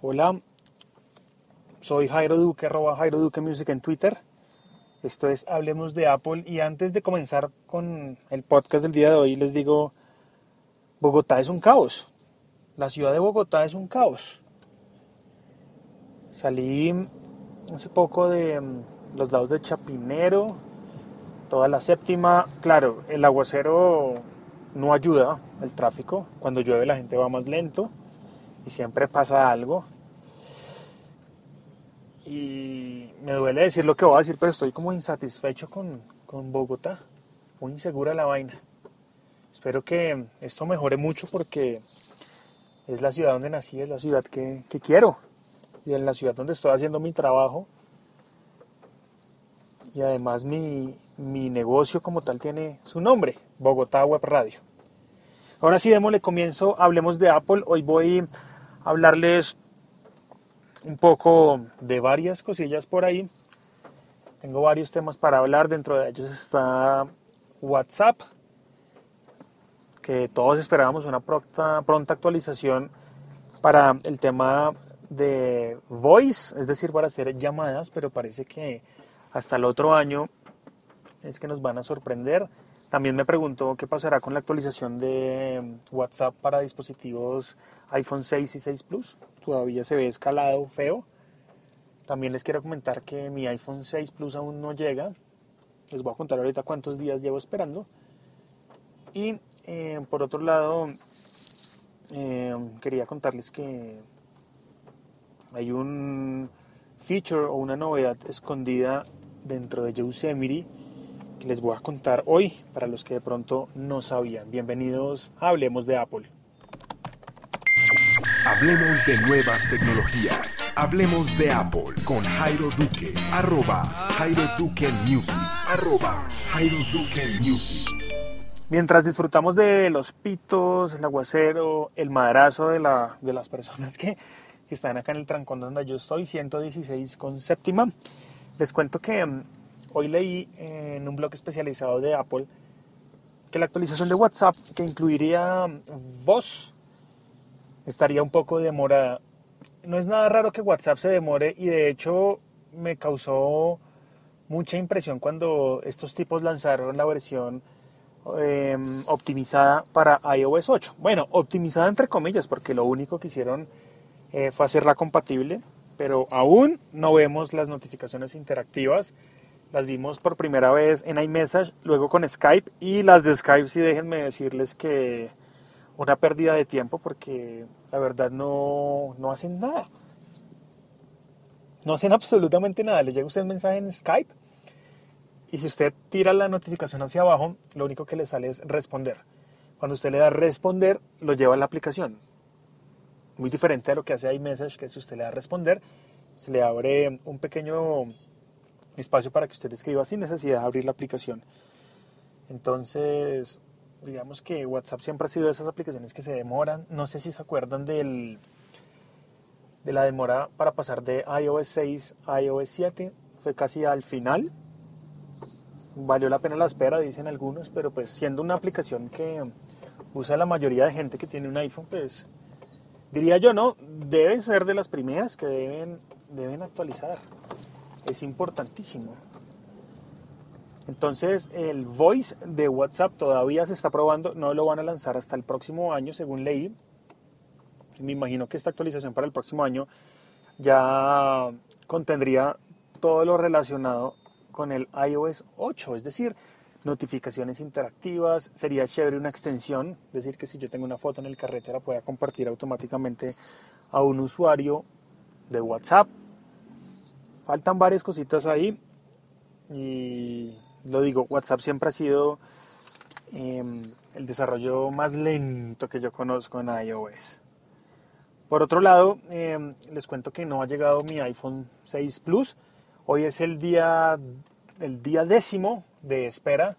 Hola, soy Jairo Duque, arroba Jairo Duque Music en Twitter. Esto es Hablemos de Apple y antes de comenzar con el podcast del día de hoy les digo, Bogotá es un caos. La ciudad de Bogotá es un caos. Salí hace poco de mm, los lados de Chapinero, toda la séptima. Claro, el aguacero no ayuda el tráfico. Cuando llueve la gente va más lento y siempre pasa algo. Y me duele decir lo que voy a decir, pero estoy como insatisfecho con, con Bogotá. Muy insegura la vaina. Espero que esto mejore mucho porque es la ciudad donde nací, es la ciudad que, que quiero. Y en la ciudad donde estoy haciendo mi trabajo. Y además mi, mi negocio como tal tiene su nombre, Bogotá Web Radio. Ahora sí, démosle comienzo, hablemos de Apple. Hoy voy hablarles un poco de varias cosillas por ahí. Tengo varios temas para hablar, dentro de ellos está WhatsApp, que todos esperábamos una pronta, pronta actualización para el tema de voice, es decir, para hacer llamadas, pero parece que hasta el otro año es que nos van a sorprender. También me preguntó qué pasará con la actualización de WhatsApp para dispositivos iPhone 6 y 6 Plus. Todavía se ve escalado feo. También les quiero comentar que mi iPhone 6 Plus aún no llega. Les voy a contar ahorita cuántos días llevo esperando. Y eh, por otro lado, eh, quería contarles que hay un feature o una novedad escondida dentro de Yosemite les voy a contar hoy para los que de pronto no sabían. Bienvenidos a Hablemos de Apple. Hablemos de nuevas tecnologías. Hablemos de Apple con Jairo Duque. Arroba Jairo Duque Music. Arroba Jairo Duque Music. Mientras disfrutamos de los pitos, el aguacero, el madrazo de, la, de las personas que, que están acá en el trancón donde yo estoy, 116 con séptima, les cuento que mm, hoy leí en un blog especializado de Apple que la actualización de WhatsApp, que incluiría voz, estaría un poco demorada. No es nada raro que WhatsApp se demore y de hecho me causó mucha impresión cuando estos tipos lanzaron la versión eh, optimizada para iOS 8. Bueno, optimizada entre comillas porque lo único que hicieron eh, fue hacerla compatible, pero aún no vemos las notificaciones interactivas. Las vimos por primera vez en iMessage, luego con Skype y las de Skype sí déjenme decirles que una pérdida de tiempo porque la verdad no, no hacen nada. No hacen absolutamente nada. Le llega usted un mensaje en Skype y si usted tira la notificación hacia abajo, lo único que le sale es responder. Cuando usted le da responder, lo lleva a la aplicación. Muy diferente a lo que hace iMessage, que si usted le da responder, se le abre un pequeño espacio para que usted escriba sin necesidad de abrir la aplicación. Entonces, digamos que WhatsApp siempre ha sido de esas aplicaciones que se demoran. No sé si se acuerdan del, de la demora para pasar de iOS 6 a iOS 7. Fue casi al final. Valió la pena la espera, dicen algunos, pero pues siendo una aplicación que usa la mayoría de gente que tiene un iPhone, pues diría yo, no, deben ser de las primeras que deben, deben actualizar. Es importantísimo. Entonces el voice de WhatsApp todavía se está probando, no lo van a lanzar hasta el próximo año, según leí. Me imagino que esta actualización para el próximo año ya contendría todo lo relacionado con el iOS 8, es decir, notificaciones interactivas, sería chévere una extensión, es decir, que si yo tengo una foto en el carrete la pueda compartir automáticamente a un usuario de WhatsApp. Faltan varias cositas ahí y lo digo, WhatsApp siempre ha sido eh, el desarrollo más lento que yo conozco en iOS. Por otro lado, eh, les cuento que no ha llegado mi iPhone 6 Plus. Hoy es el día, el día décimo de espera.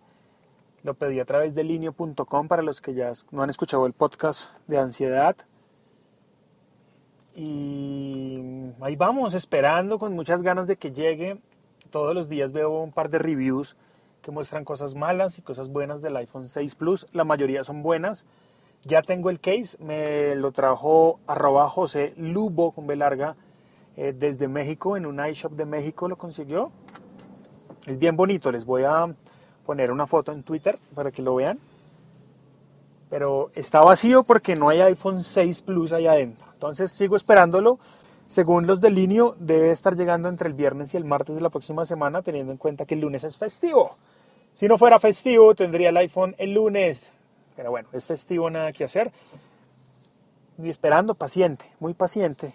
Lo pedí a través de linio.com para los que ya no han escuchado el podcast de ansiedad. Y ahí vamos, esperando con muchas ganas de que llegue. Todos los días veo un par de reviews que muestran cosas malas y cosas buenas del iPhone 6 Plus. La mayoría son buenas. Ya tengo el case, me lo trajo arroba José Lubo con B eh, desde México, en un iShop de México lo consiguió. Es bien bonito, les voy a poner una foto en Twitter para que lo vean. Pero está vacío porque no hay iPhone 6 Plus ahí adentro. Entonces sigo esperándolo. Según los de Linio, debe estar llegando entre el viernes y el martes de la próxima semana, teniendo en cuenta que el lunes es festivo. Si no fuera festivo, tendría el iPhone el lunes. Pero bueno, es festivo, nada que hacer. Y esperando, paciente, muy paciente.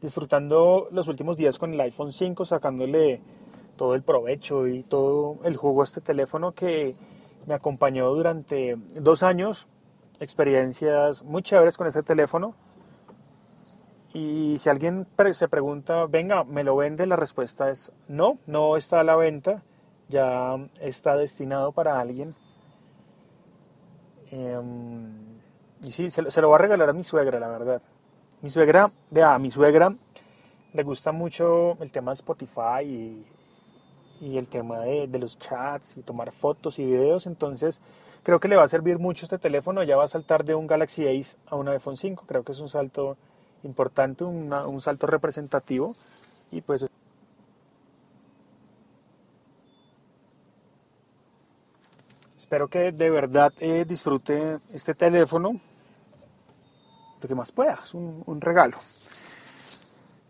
Disfrutando los últimos días con el iPhone 5, sacándole todo el provecho y todo el jugo a este teléfono que me acompañó durante dos años. Experiencias muy chéveres con este teléfono. Y si alguien se pregunta, venga, ¿me lo vende? La respuesta es no, no está a la venta, ya está destinado para alguien Em, y sí, se, lo va a regalar a mi suegra, la verdad. Mi suegra, vea, a mi suegra le gusta mucho el tema de Spotify y, y el tema de, de, los chats y tomar fotos y videos. Entonces, creo que le va a servir mucho este teléfono. Ya va a saltar de un Galaxy Ace a un iPhone 5. Creo que es un salto importante, un salto representativo. Y pues Espero que de verdad eh, disfrute este teléfono. Lo que más pueda, es un, regalo.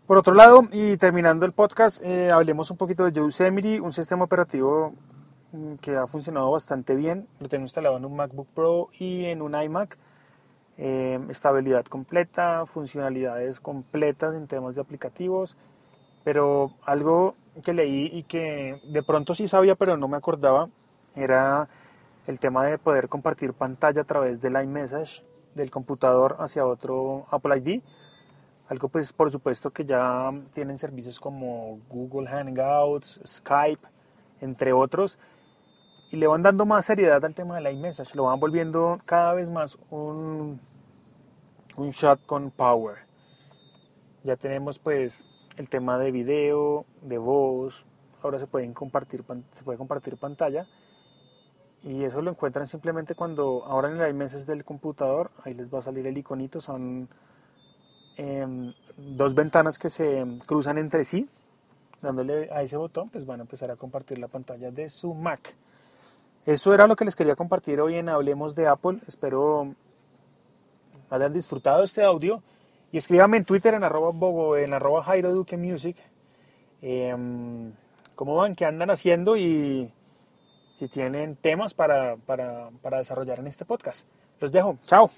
Por otro lado, y terminando el podcast, eh, hablemos un poquito de Yosemite, un sistema operativo mm, que ha funcionado bastante bien. Lo tengo instalado en un MacBook Pro y en un iMac. Eh, estabilidad completa, funcionalidades completas en temas de aplicativos. Pero algo que leí y que de pronto sí sabía, pero no me acordaba, era el tema de poder compartir pantalla a través del iMessage del computador hacia otro Apple ID. Algo pues por supuesto que ya tienen servicios como Google Hangouts, Skype, entre otros, y le van dando más seriedad al tema del iMessage, lo van volviendo cada vez más un, un chat con power. Ya tenemos pues el tema de video, de voz, ahora se pueden compartir se puede compartir pantalla. Y eso lo encuentran simplemente cuando ahora en el iMessage del computador, ahí les va a salir el iconito, son em, dos ventanas que se cruzan entre sí. Dándole a ese botón, pues van a empezar a compartir la pantalla de su Mac. Eso era lo que les quería compartir hoy en Hablemos de Apple. Espero hayan disfrutado este audio. Y escríbame en Twitter en arroba, bogo, en arroba Jairo Duque Music. Em, ¿Cómo van? ¿Qué andan haciendo? Y si tienen temas para, para, para desarrollar en este podcast. Los dejo. Chao.